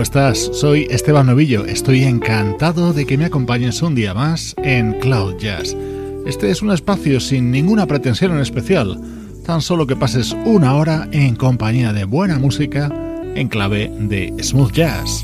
¿Cómo estás? Soy Esteban Novillo. Estoy encantado de que me acompañes un día más en Cloud Jazz. Este es un espacio sin ninguna pretensión en especial, tan solo que pases una hora en compañía de buena música en clave de smooth jazz.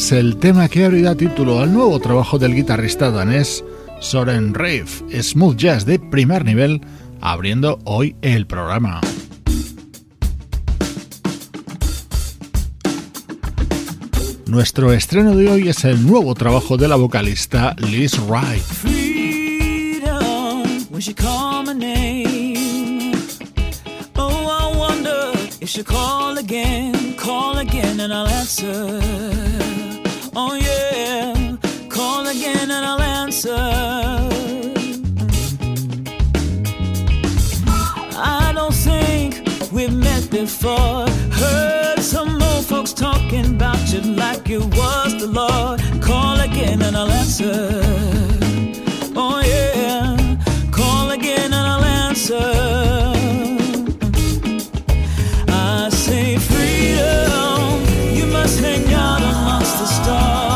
Es el tema que abrirá título al nuevo trabajo del guitarrista danés Soren Reif, smooth jazz de primer nivel, abriendo hoy el programa. Nuestro estreno de hoy es el nuevo trabajo de la vocalista Liz Wright. should call again, call again, and I'll answer. Oh yeah, call again and I'll answer. I don't think we've met before. Heard some old folks talking about you like you was the Lord. Call again and I'll answer. Oh yeah, call again and I'll answer. I say freedom, you must hang out the stars.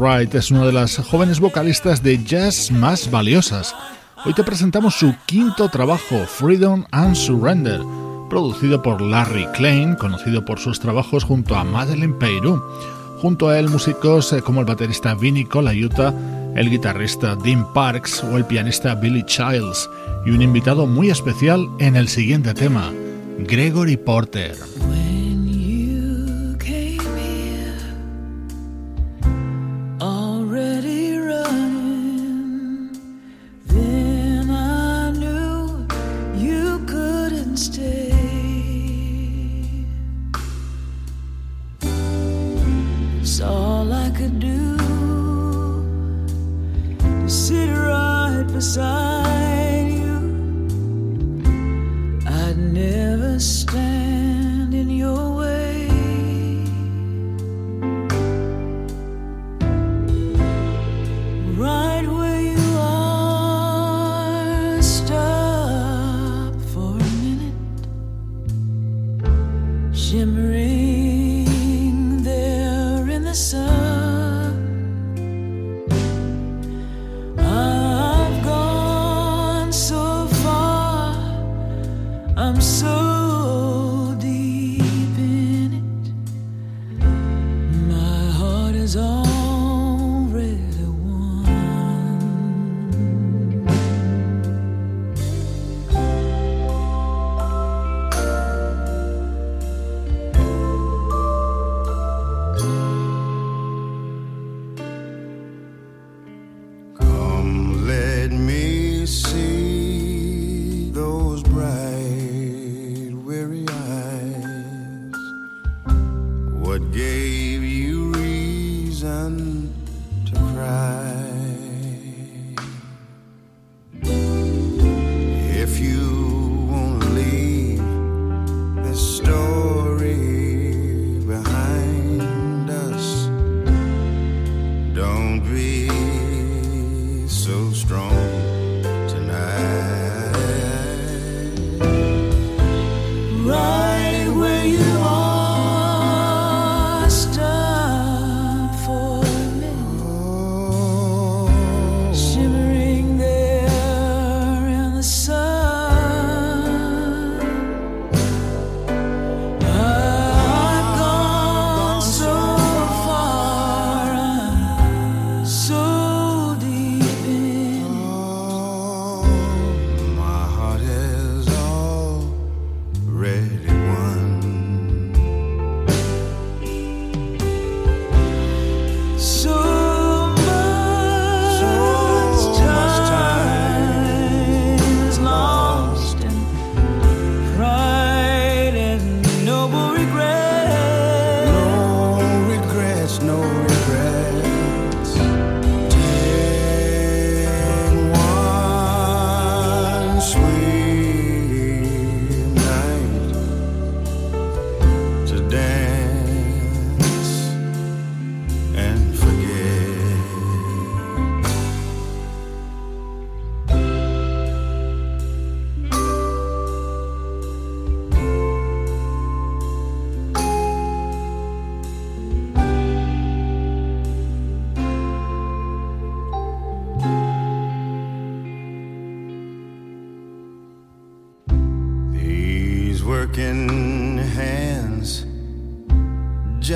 Wright es una de las jóvenes vocalistas de jazz más valiosas. Hoy te presentamos su quinto trabajo, Freedom and Surrender, producido por Larry Klein, conocido por sus trabajos junto a Madeleine Peyrou. Junto a él músicos eh, como el baterista Vinnie Colaiuta, el guitarrista Dean Parks o el pianista Billy Childs, y un invitado muy especial en el siguiente tema, Gregory Porter.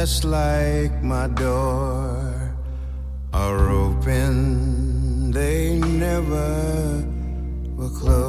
Just like my door are open, they never were closed.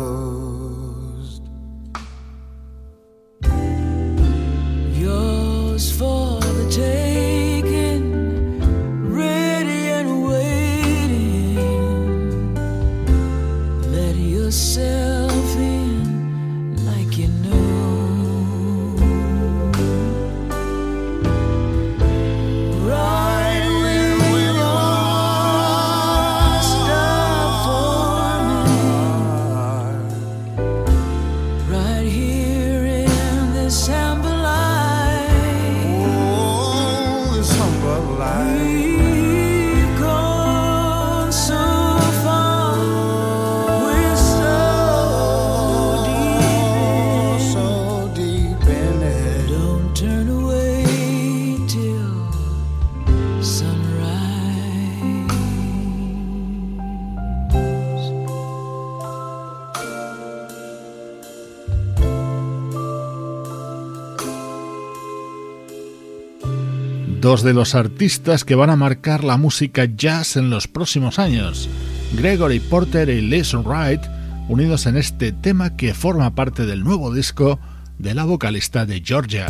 De los artistas que van a marcar la música jazz en los próximos años, Gregory Porter y Liz Wright, unidos en este tema que forma parte del nuevo disco de la vocalista de Georgia.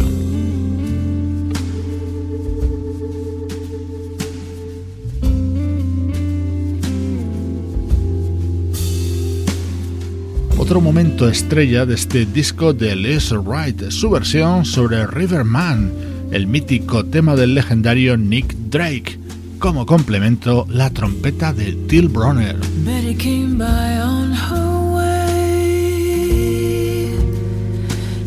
Otro momento estrella de este disco de Liz Wright, su versión sobre Riverman, el mítico tema del legendario Nick Drake. Como complemento, la trompeta de Till Bronner.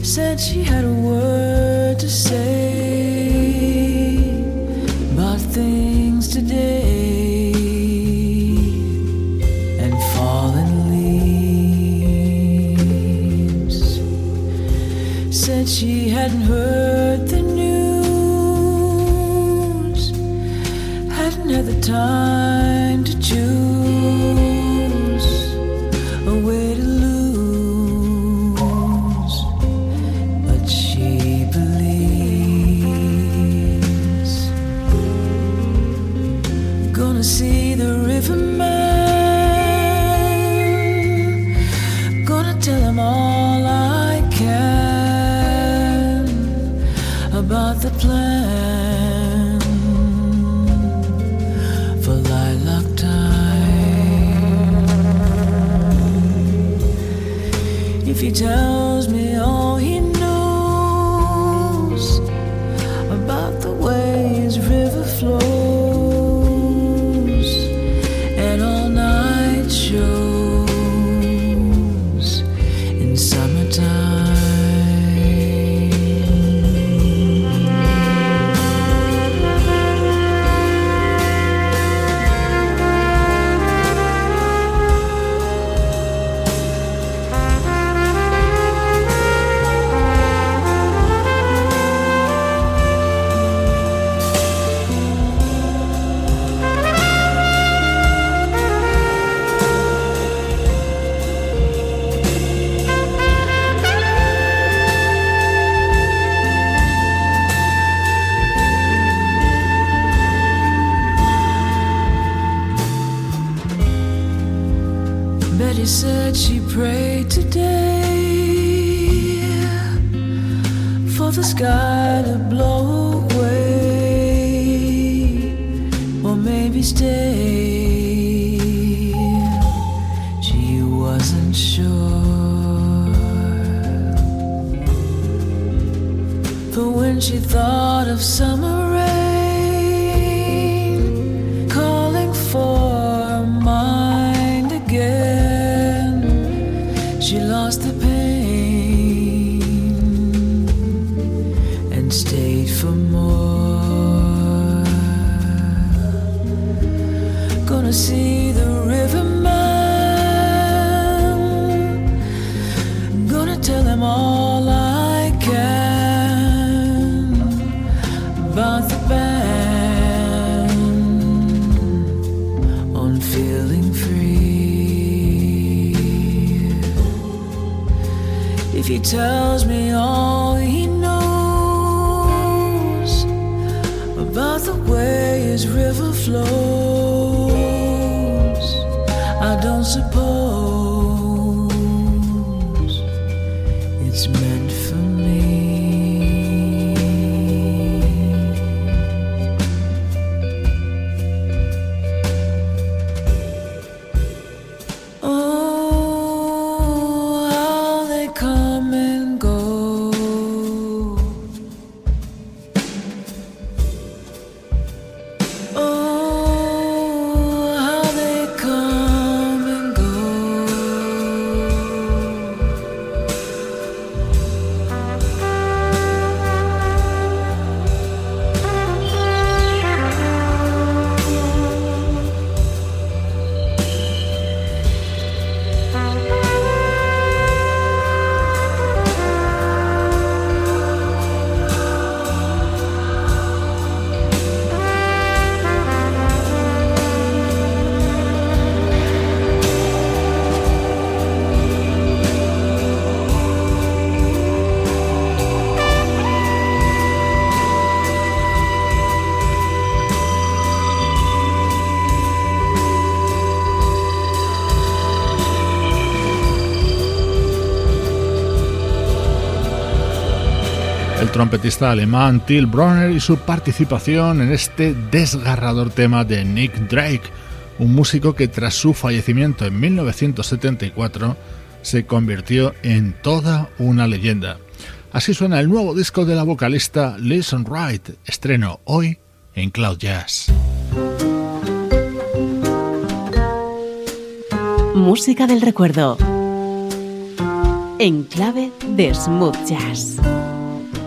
said she had a word to say about things today and fallen leaves. She hadn't heard time to choose trompetista alemán Till Bronner y su participación en este desgarrador tema de Nick Drake, un músico que tras su fallecimiento en 1974 se convirtió en toda una leyenda. Así suena el nuevo disco de la vocalista Listen Wright, estreno hoy en Cloud Jazz. Música del recuerdo. En clave de smooth jazz.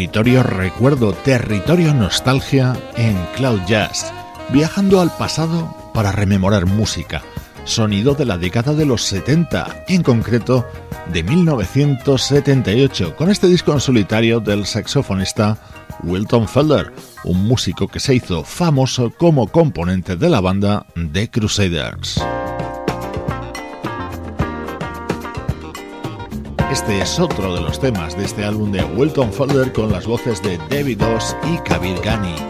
Territorio recuerdo, territorio nostalgia en Cloud Jazz, viajando al pasado para rememorar música, sonido de la década de los 70, en concreto de 1978, con este disco en solitario del saxofonista Wilton Felder, un músico que se hizo famoso como componente de la banda The Crusaders. Este es otro de los temas de este álbum de Wilton Felder con las voces de David Oss y Kabir Ghani.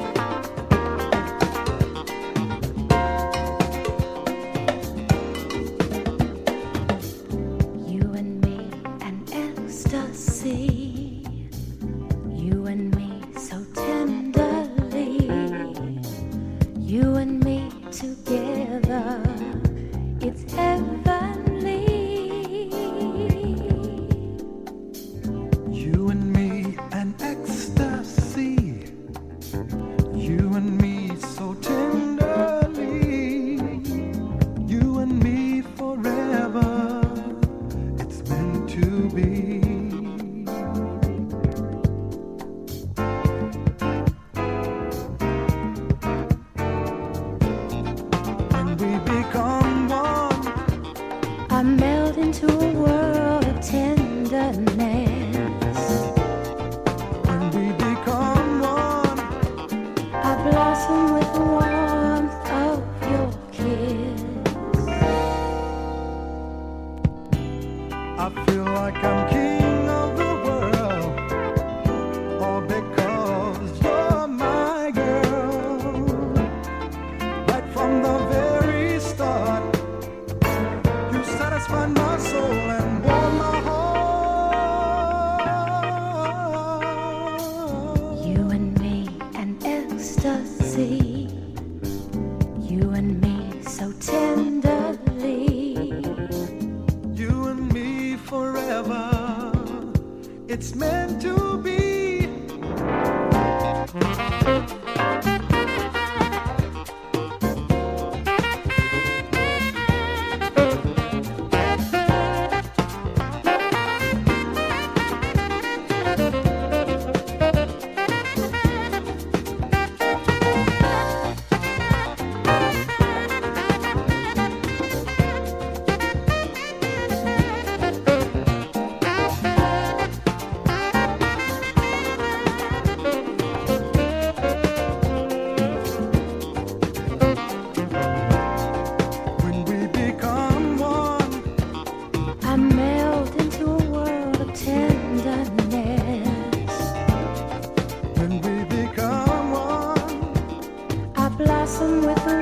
dancing with the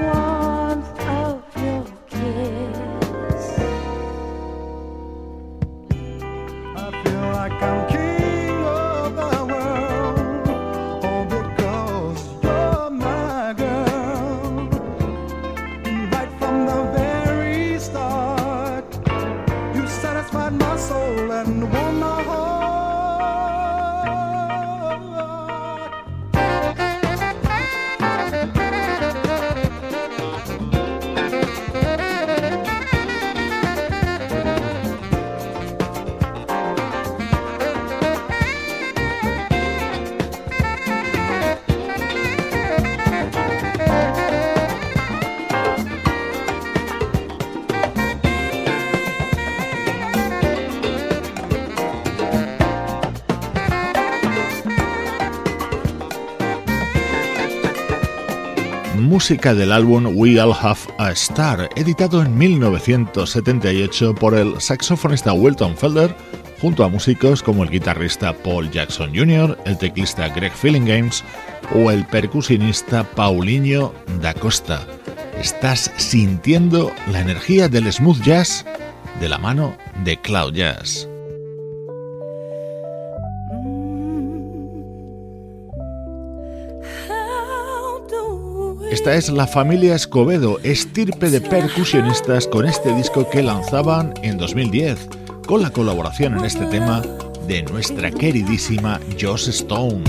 música del álbum We All Have a Star, editado en 1978 por el saxofonista Wilton Felder, junto a músicos como el guitarrista Paul Jackson Jr., el teclista Greg Games o el percusionista Paulinho da Costa. Estás sintiendo la energía del smooth jazz de la mano de Cloud Jazz. Es la familia Escobedo, estirpe de percusionistas con este disco que lanzaban en 2010, con la colaboración en este tema de nuestra queridísima Joss Stone.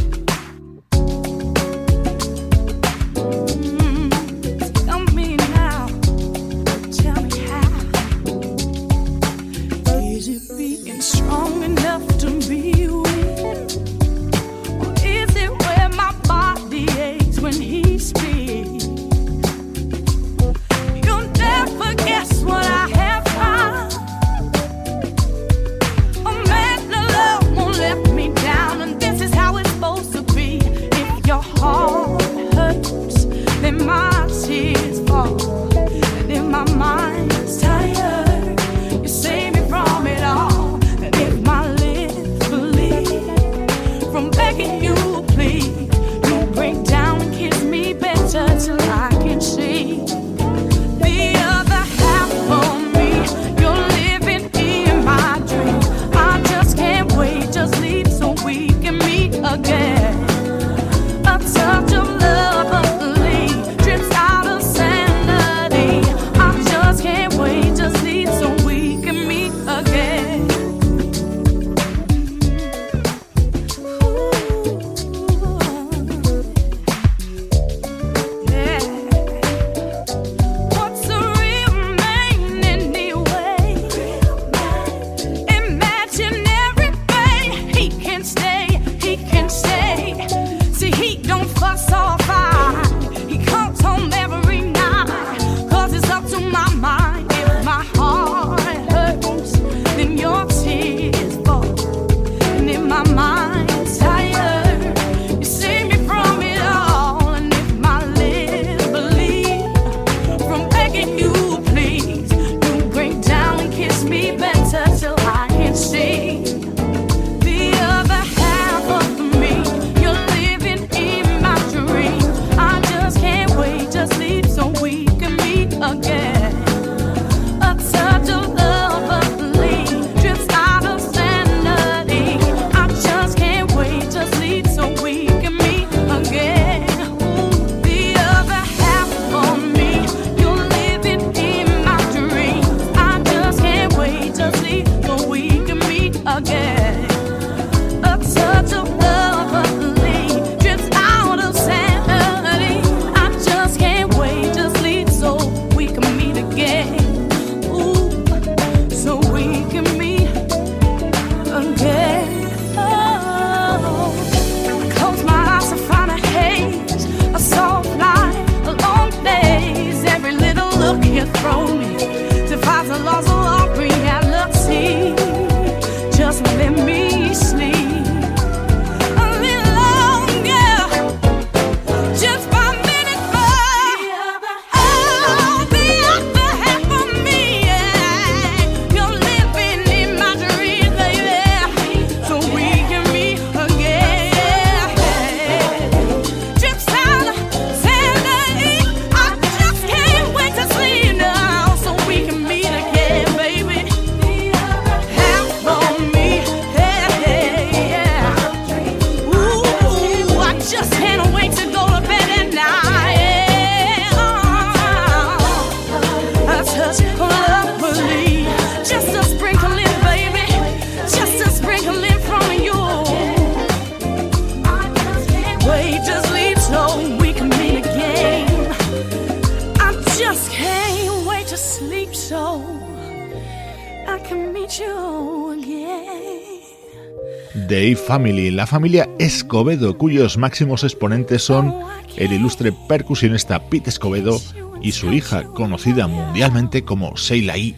Dave Family, la familia Escobedo, cuyos máximos exponentes son el ilustre percusionista Pete Escobedo y su hija, conocida mundialmente como Sheila E.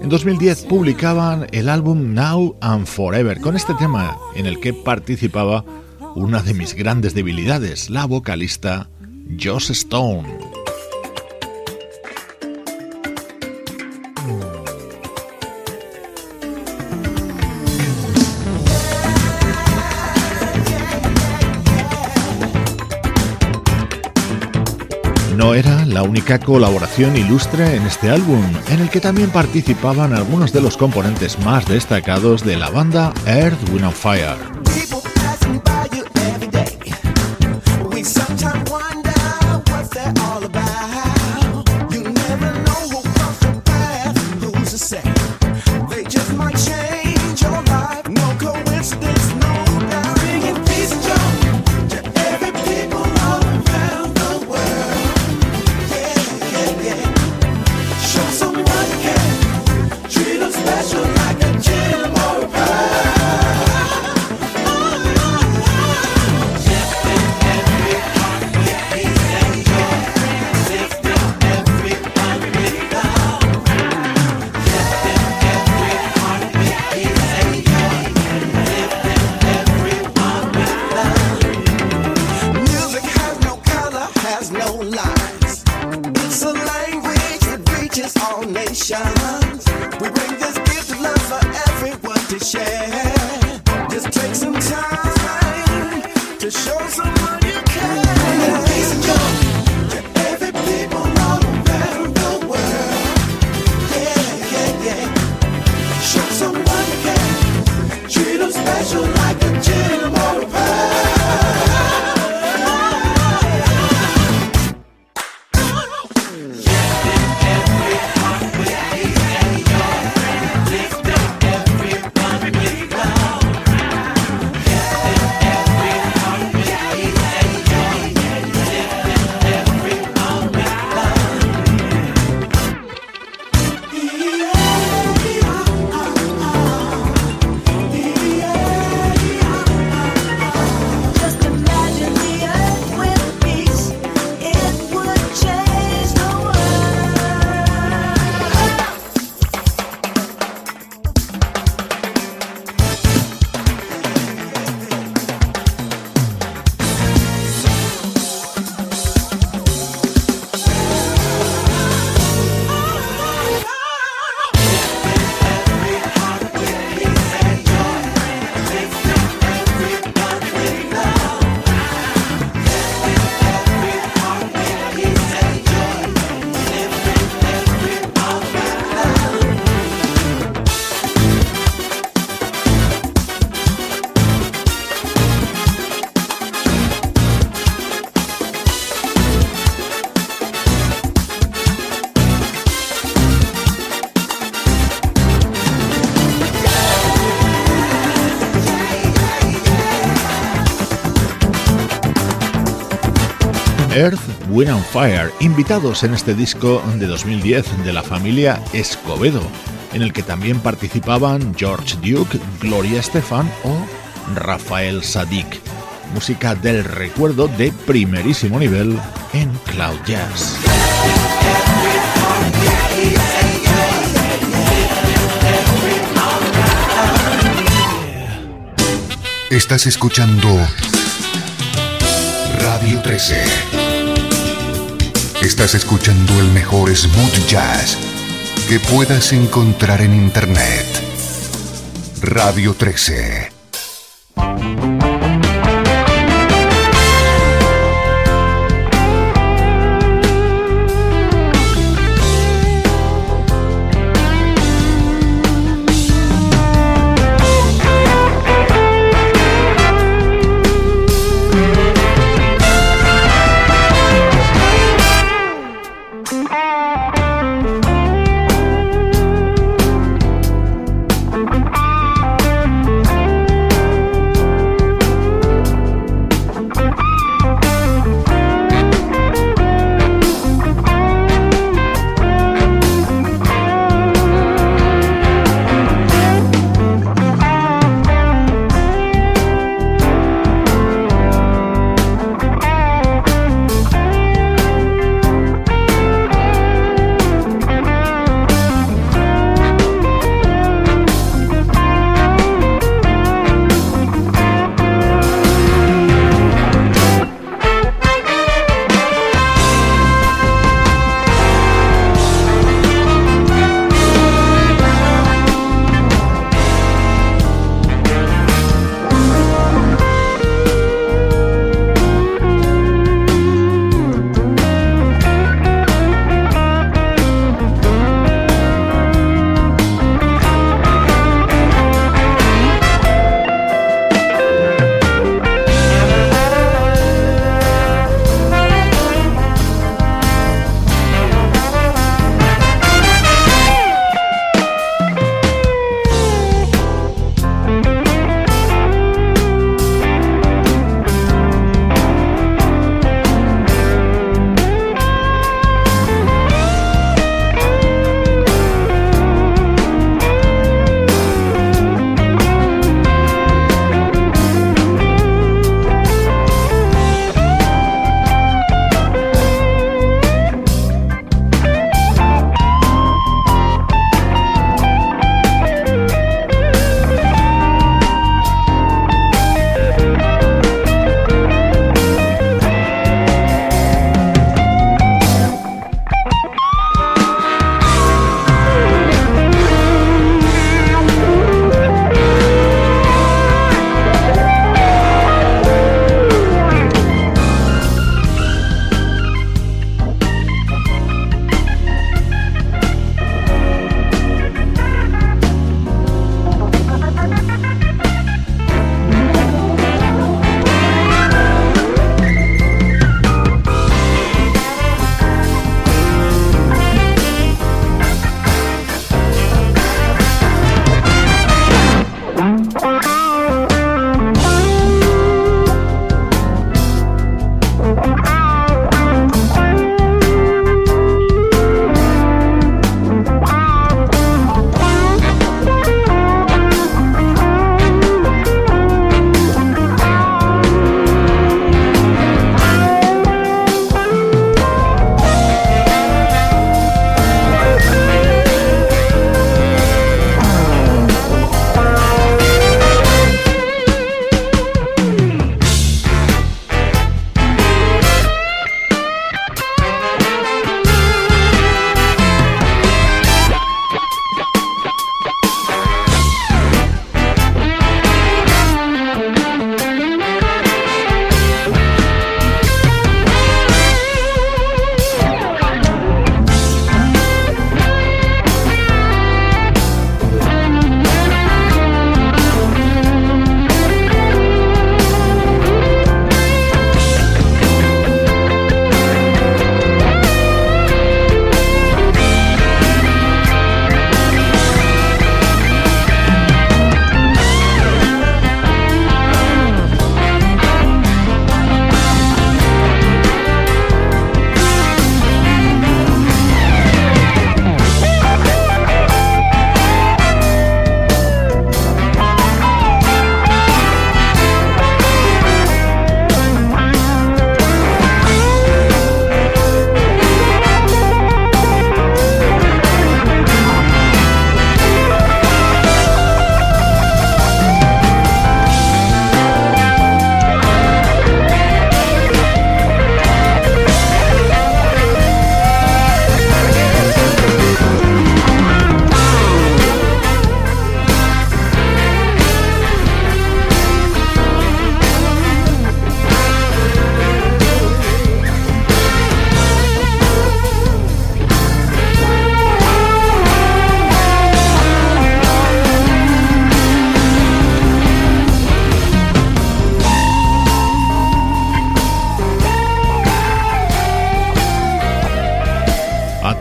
En 2010 publicaban el álbum Now and Forever con este tema en el que participaba una de mis grandes debilidades, la vocalista Joss Stone. La única colaboración ilustre en este álbum, en el que también participaban algunos de los componentes más destacados de la banda Earth, Wind Fire. Earth, Wind and Fire, invitados en este disco de 2010 de la familia Escobedo, en el que también participaban George Duke, Gloria Estefan o Rafael Sadik. Música del recuerdo de primerísimo nivel en Cloud Jazz. Estás escuchando Radio 13. Estás escuchando el mejor smooth jazz que puedas encontrar en Internet. Radio 13.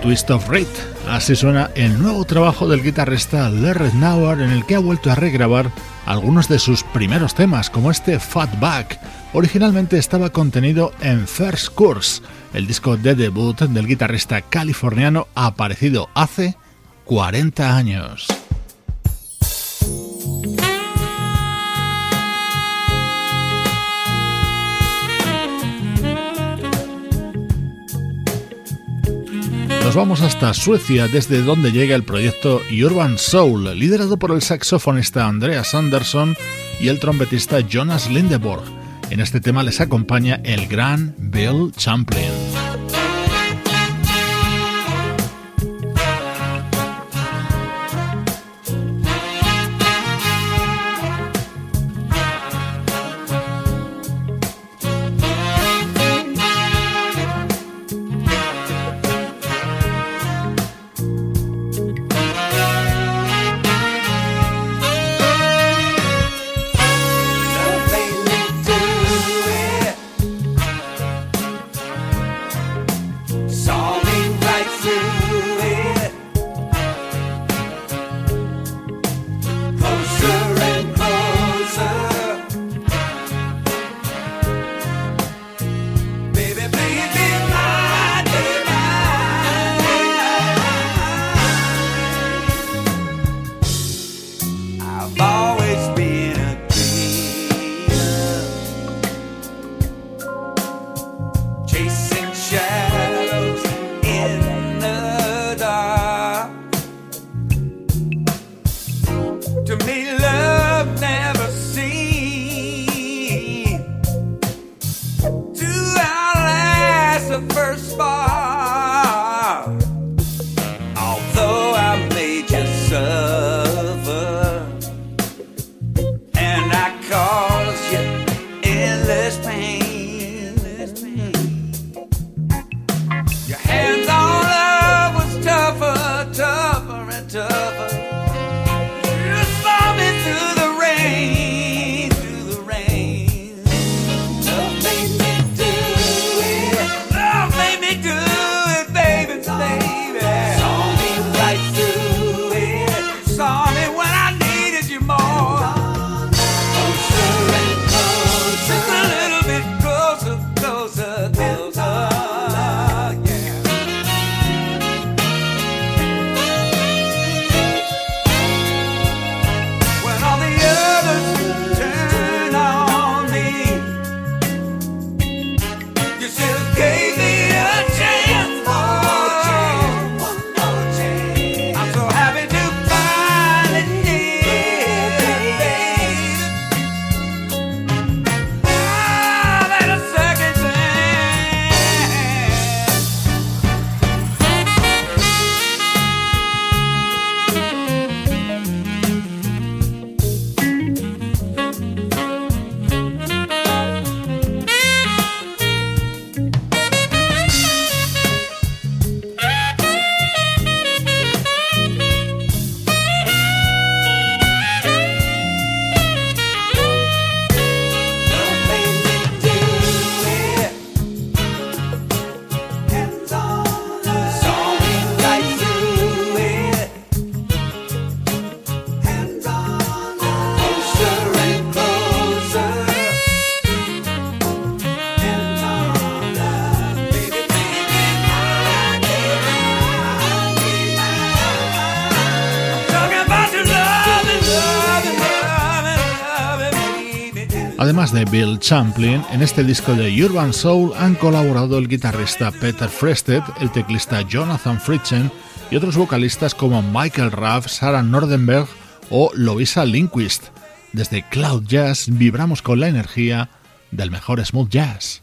Twist of Rate. Así suena el nuevo trabajo del guitarrista Larry Nauer en el que ha vuelto a regrabar algunos de sus primeros temas, como este Fatback. Originalmente estaba contenido en First Course, el disco de debut del guitarrista californiano aparecido hace 40 años. Nos vamos hasta Suecia, desde donde llega el proyecto Urban Soul, liderado por el saxofonista Andreas Andersson y el trompetista Jonas Lindeborg. En este tema les acompaña el gran Bill Champlin. De Bill Champlin, en este disco de Urban Soul han colaborado el guitarrista Peter Frested, el teclista Jonathan Fritchen y otros vocalistas como Michael Raff, Sarah Nordenberg o Lovisa Lindquist. Desde Cloud Jazz vibramos con la energía del mejor smooth jazz.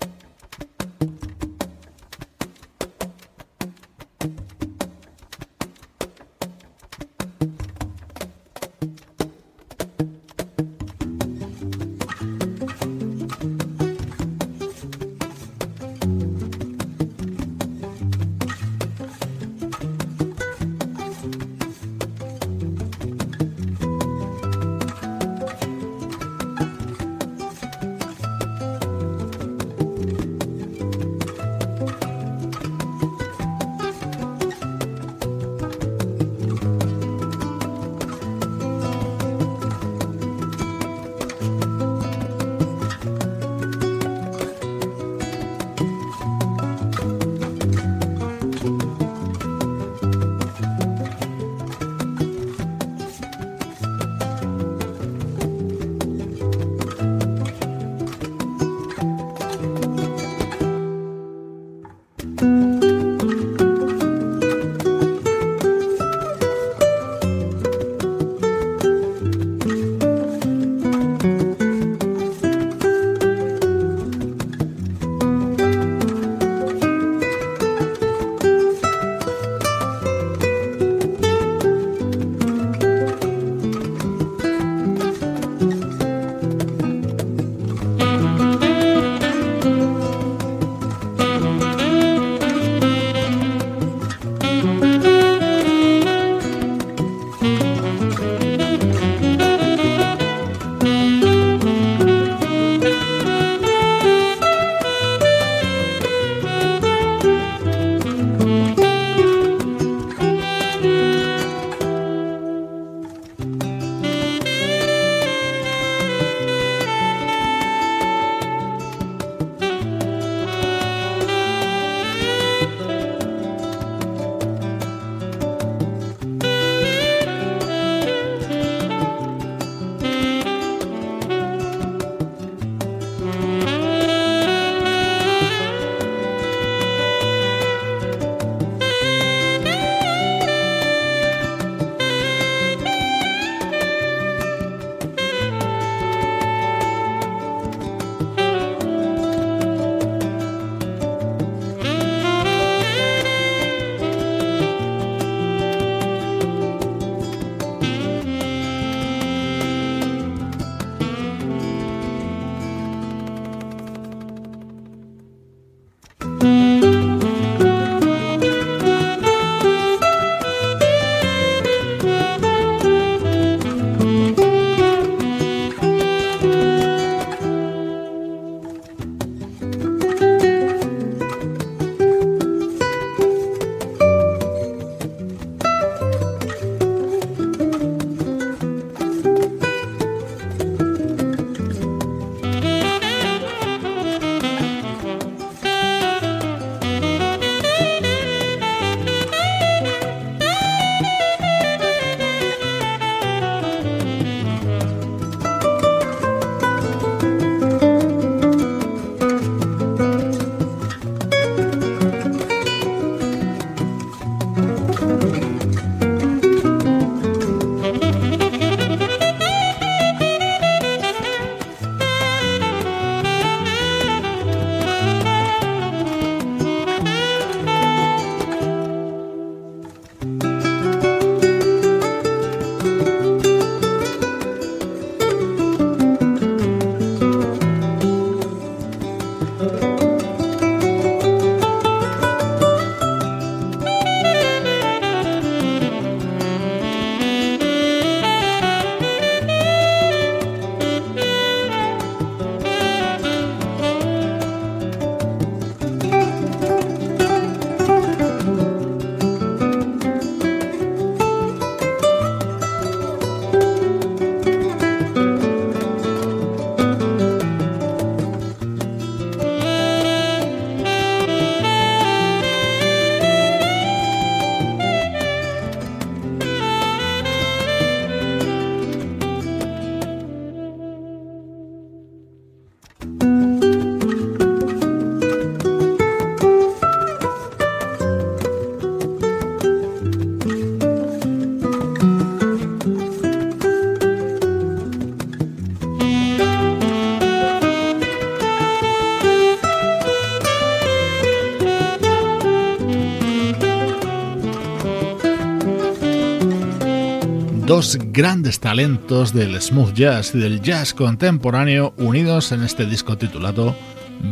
dos grandes talentos del smooth jazz y del jazz contemporáneo unidos en este disco titulado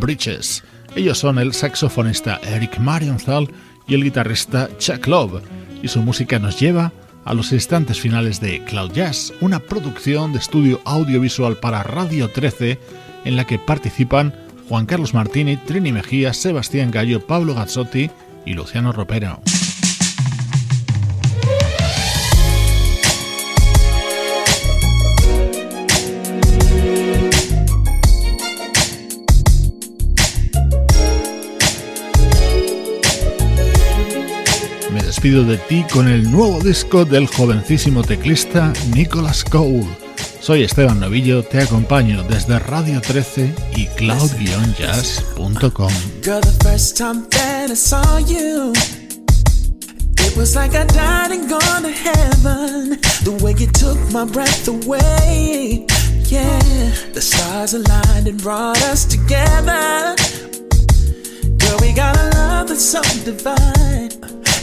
Bridges. Ellos son el saxofonista Eric Marienthal y el guitarrista Chuck Love, y su música nos lleva a los instantes finales de Cloud Jazz, una producción de estudio audiovisual para Radio 13 en la que participan Juan Carlos Martini, Trini Mejía, Sebastián Gallo, Pablo Gazzotti y Luciano Ropero. de ti con el nuevo disco del jovencísimo teclista Nicolas Cole. Soy Esteban Novillo, te acompaño desde Radio 13 y cloud-jazz.com. It was like I died and gone to heaven. The way you took my breath away. Yeah, the stars aligned and brought us together.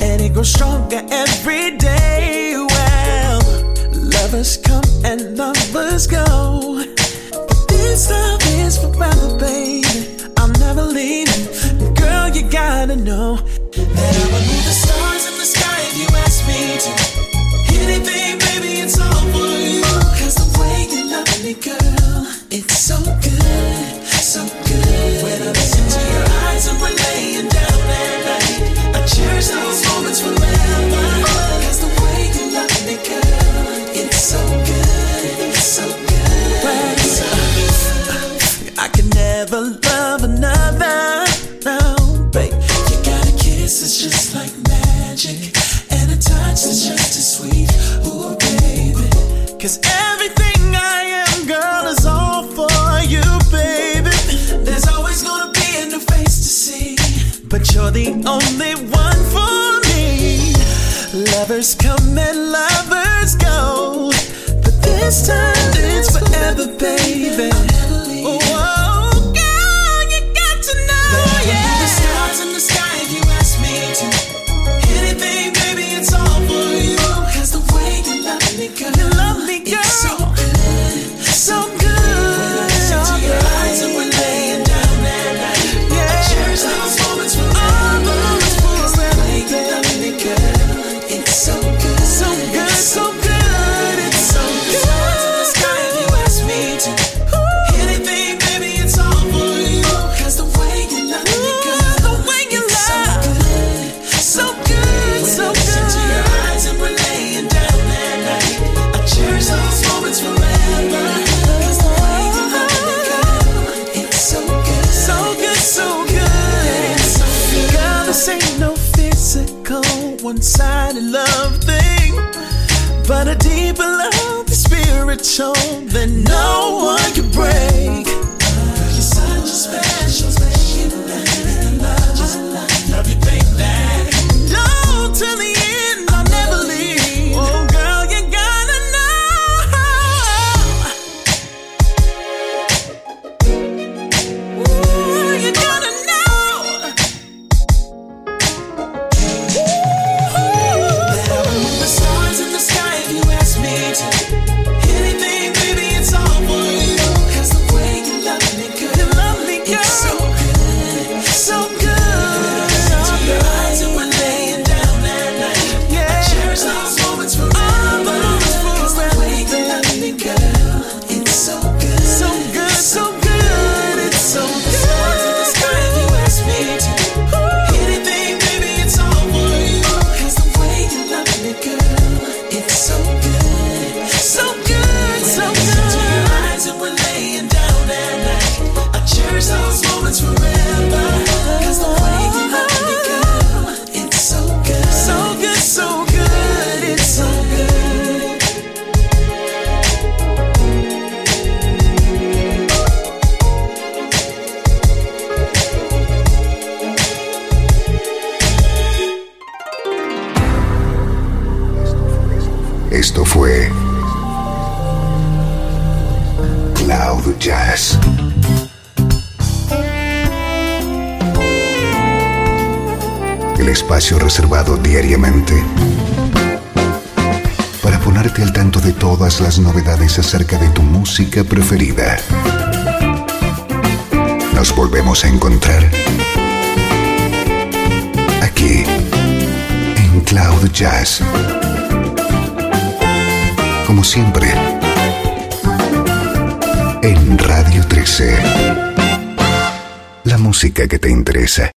and it grows stronger every day. Well, lovers come and lovers go, but this love is forever, baby. I'll never leave leaving, girl. You gotta know that I would move the stars in the sky if you asked me to. Anything, baby, it's all for you. Cause the way you love me, girl, it's so good, so good. Que te interesa.